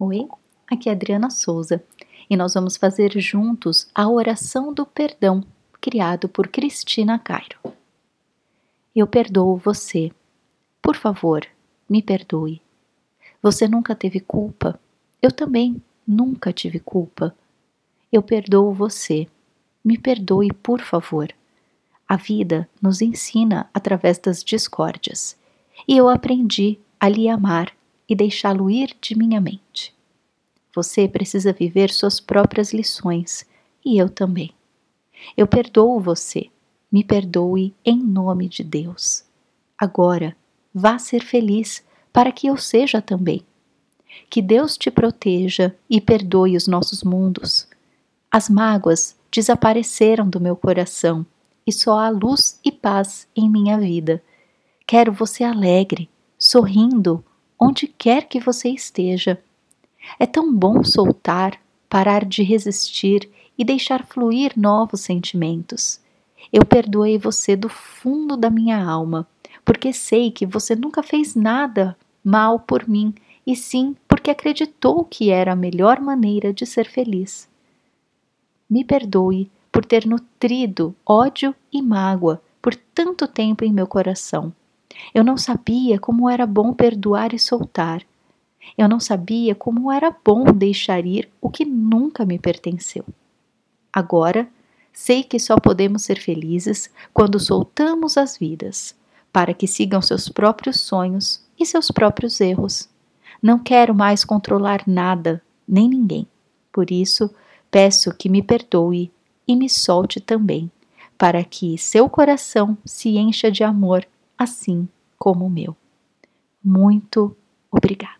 Oi, aqui é Adriana Souza e nós vamos fazer juntos a oração do perdão, criado por Cristina Cairo. Eu perdoo você. Por favor, me perdoe. Você nunca teve culpa. Eu também nunca tive culpa. Eu perdoo você. Me perdoe, por favor. A vida nos ensina através das discórdias e eu aprendi a lhe amar e deixá-lo ir de minha mente. Você precisa viver suas próprias lições e eu também. Eu perdoo você, me perdoe em nome de Deus. Agora, vá ser feliz para que eu seja também. Que Deus te proteja e perdoe os nossos mundos. As mágoas desapareceram do meu coração e só há luz e paz em minha vida. Quero você alegre, sorrindo, onde quer que você esteja. É tão bom soltar, parar de resistir e deixar fluir novos sentimentos. Eu perdoei você do fundo da minha alma, porque sei que você nunca fez nada mal por mim, e sim porque acreditou que era a melhor maneira de ser feliz. Me perdoe por ter nutrido ódio e mágoa por tanto tempo em meu coração. Eu não sabia como era bom perdoar e soltar. Eu não sabia como era bom deixar ir o que nunca me pertenceu. Agora, sei que só podemos ser felizes quando soltamos as vidas, para que sigam seus próprios sonhos e seus próprios erros. Não quero mais controlar nada, nem ninguém. Por isso, peço que me perdoe e me solte também, para que seu coração se encha de amor assim como o meu. Muito obrigada.